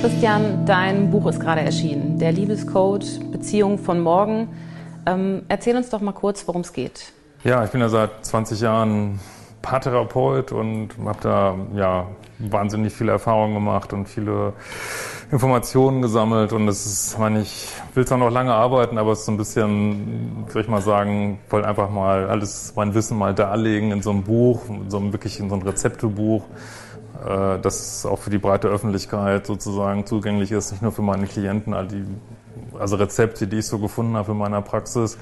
Christian, dein Buch ist gerade erschienen. Der Liebescode, Beziehung von morgen. Ähm, erzähl uns doch mal kurz, worum es geht. Ja, ich bin ja seit 20 Jahren Paartherapeut und habe da ja wahnsinnig viele Erfahrungen gemacht und viele Informationen gesammelt und es ist, meine, ich will zwar noch lange arbeiten, aber es ist so ein bisschen, soll ich mal sagen, wollte einfach mal alles, mein Wissen mal darlegen in so einem Buch, in so einem, wirklich in so einem Rezeptebuch, äh, das auch für die breite Öffentlichkeit sozusagen zugänglich ist, nicht nur für meine Klienten, also Rezepte, die ich so gefunden habe in meiner Praxis.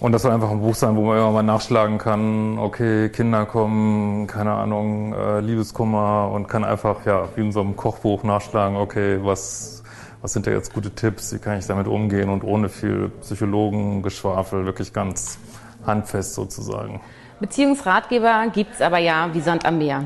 Und das soll einfach ein Buch sein, wo man immer mal nachschlagen kann, okay, Kinder kommen, keine Ahnung, äh, Liebeskummer und kann einfach, ja, wie in so einem Kochbuch nachschlagen, okay, was, was sind da jetzt gute Tipps, wie kann ich damit umgehen und ohne viel Psychologengeschwafel, wirklich ganz handfest sozusagen. Beziehungsratgeber gibt es aber ja wie Sand am Meer.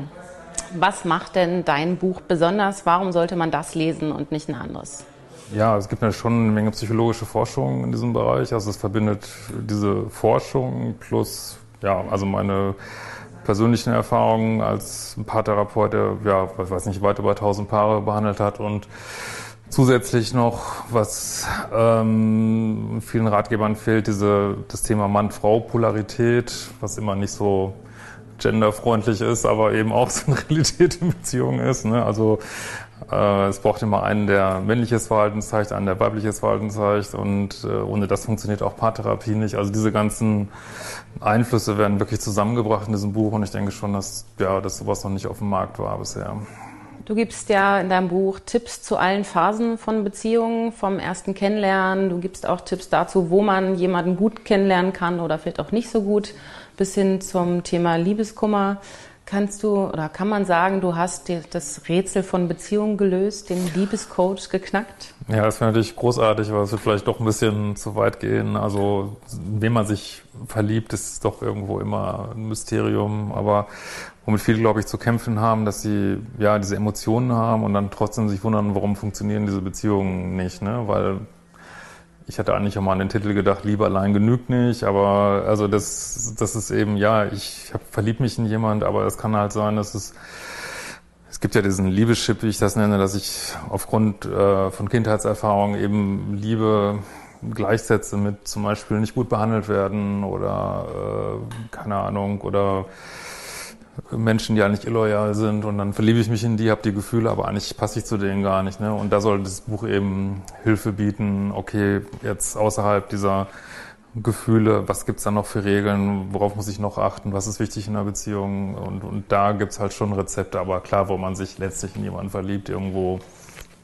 Was macht denn dein Buch besonders? Warum sollte man das lesen und nicht ein anderes? Ja, es gibt ja schon eine Menge psychologische Forschung in diesem Bereich. Also es verbindet diese Forschung plus, ja, also meine persönlichen Erfahrungen als Paartherapeut, der, ja, ich weiß nicht, weit über 1000 Paare behandelt hat und zusätzlich noch, was ähm, vielen Ratgebern fehlt, diese, das Thema Mann-Frau-Polarität, was immer nicht so genderfreundlich ist, aber eben auch so eine Realität in Beziehungen ist. Ne? Also äh, es braucht immer einen, der männliches Verhalten zeigt, einen, der weibliches Verhalten zeigt und äh, ohne das funktioniert auch Paartherapie nicht. Also diese ganzen Einflüsse werden wirklich zusammengebracht in diesem Buch und ich denke schon, dass, ja, dass sowas noch nicht auf dem Markt war bisher. Du gibst ja in deinem Buch Tipps zu allen Phasen von Beziehungen, vom ersten Kennenlernen. Du gibst auch Tipps dazu, wo man jemanden gut kennenlernen kann oder vielleicht auch nicht so gut, bis hin zum Thema Liebeskummer. Kannst du oder kann man sagen, du hast das Rätsel von Beziehungen gelöst, den Liebescode geknackt? Ja, das wäre natürlich großartig, aber es wird vielleicht doch ein bisschen zu weit gehen. Also, wem man sich verliebt, ist doch irgendwo immer ein Mysterium. Aber womit viele, glaube ich, zu kämpfen haben, dass sie ja diese Emotionen haben und dann trotzdem sich wundern, warum funktionieren diese Beziehungen nicht. Ne? Weil ich hatte eigentlich auch mal an den Titel gedacht, Liebe allein genügt nicht, aber also das, das ist eben, ja, ich hab, verlieb mich in jemand, aber es kann halt sein, dass es, es gibt ja diesen Liebeschip, wie ich das nenne, dass ich aufgrund äh, von Kindheitserfahrungen eben Liebe gleichsetze mit zum Beispiel nicht gut behandelt werden oder äh, keine Ahnung oder Menschen, die eigentlich illoyal sind und dann verliebe ich mich in die, habe die Gefühle, aber eigentlich passe ich zu denen gar nicht. Ne? Und da soll das Buch eben Hilfe bieten, okay, jetzt außerhalb dieser Gefühle, was gibt's da noch für Regeln, worauf muss ich noch achten, was ist wichtig in einer Beziehung und, und da gibt's halt schon Rezepte, aber klar, wo man sich letztlich in jemanden verliebt, irgendwo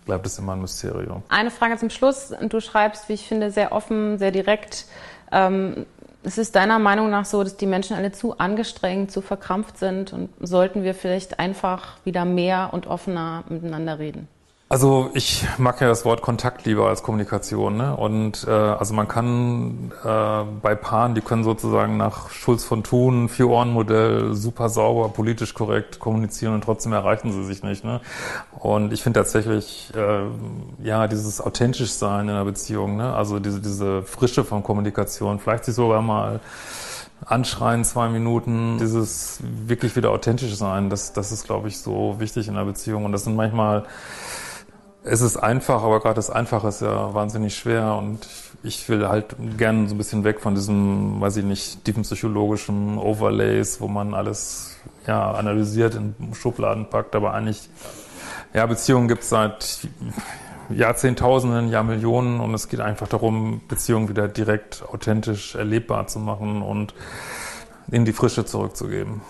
bleibt es immer ein Mysterium. Eine Frage zum Schluss. Du schreibst, wie ich finde, sehr offen, sehr direkt. Ähm, es ist deiner Meinung nach so, dass die Menschen alle zu angestrengt, zu verkrampft sind und sollten wir vielleicht einfach wieder mehr und offener miteinander reden? Also ich mag ja das Wort Kontakt lieber als Kommunikation. Ne? Und äh, also man kann äh, bei Paaren, die können sozusagen nach Schulz von Thun, Vier-Ohren-Modell, super sauber, politisch korrekt kommunizieren und trotzdem erreichen sie sich nicht. Ne? Und ich finde tatsächlich, äh, ja, dieses authentisch sein in einer Beziehung, ne? also diese, diese Frische von Kommunikation, vielleicht sich sogar mal anschreien zwei Minuten, dieses wirklich wieder authentisch sein, das, das ist, glaube ich, so wichtig in einer Beziehung. Und das sind manchmal es ist einfach, aber gerade das Einfache ist ja wahnsinnig schwer und ich will halt gerne so ein bisschen weg von diesem, weiß ich nicht, tiefen psychologischen Overlays, wo man alles ja, analysiert, in Schubladen packt, aber eigentlich, ja, Beziehungen gibt es seit Jahrzehntausenden, Jahrmillionen und es geht einfach darum, Beziehungen wieder direkt, authentisch erlebbar zu machen und in die Frische zurückzugeben.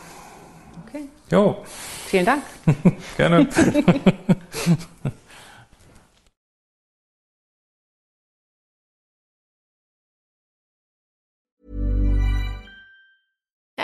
Okay. Jo. Vielen Dank. Gerne.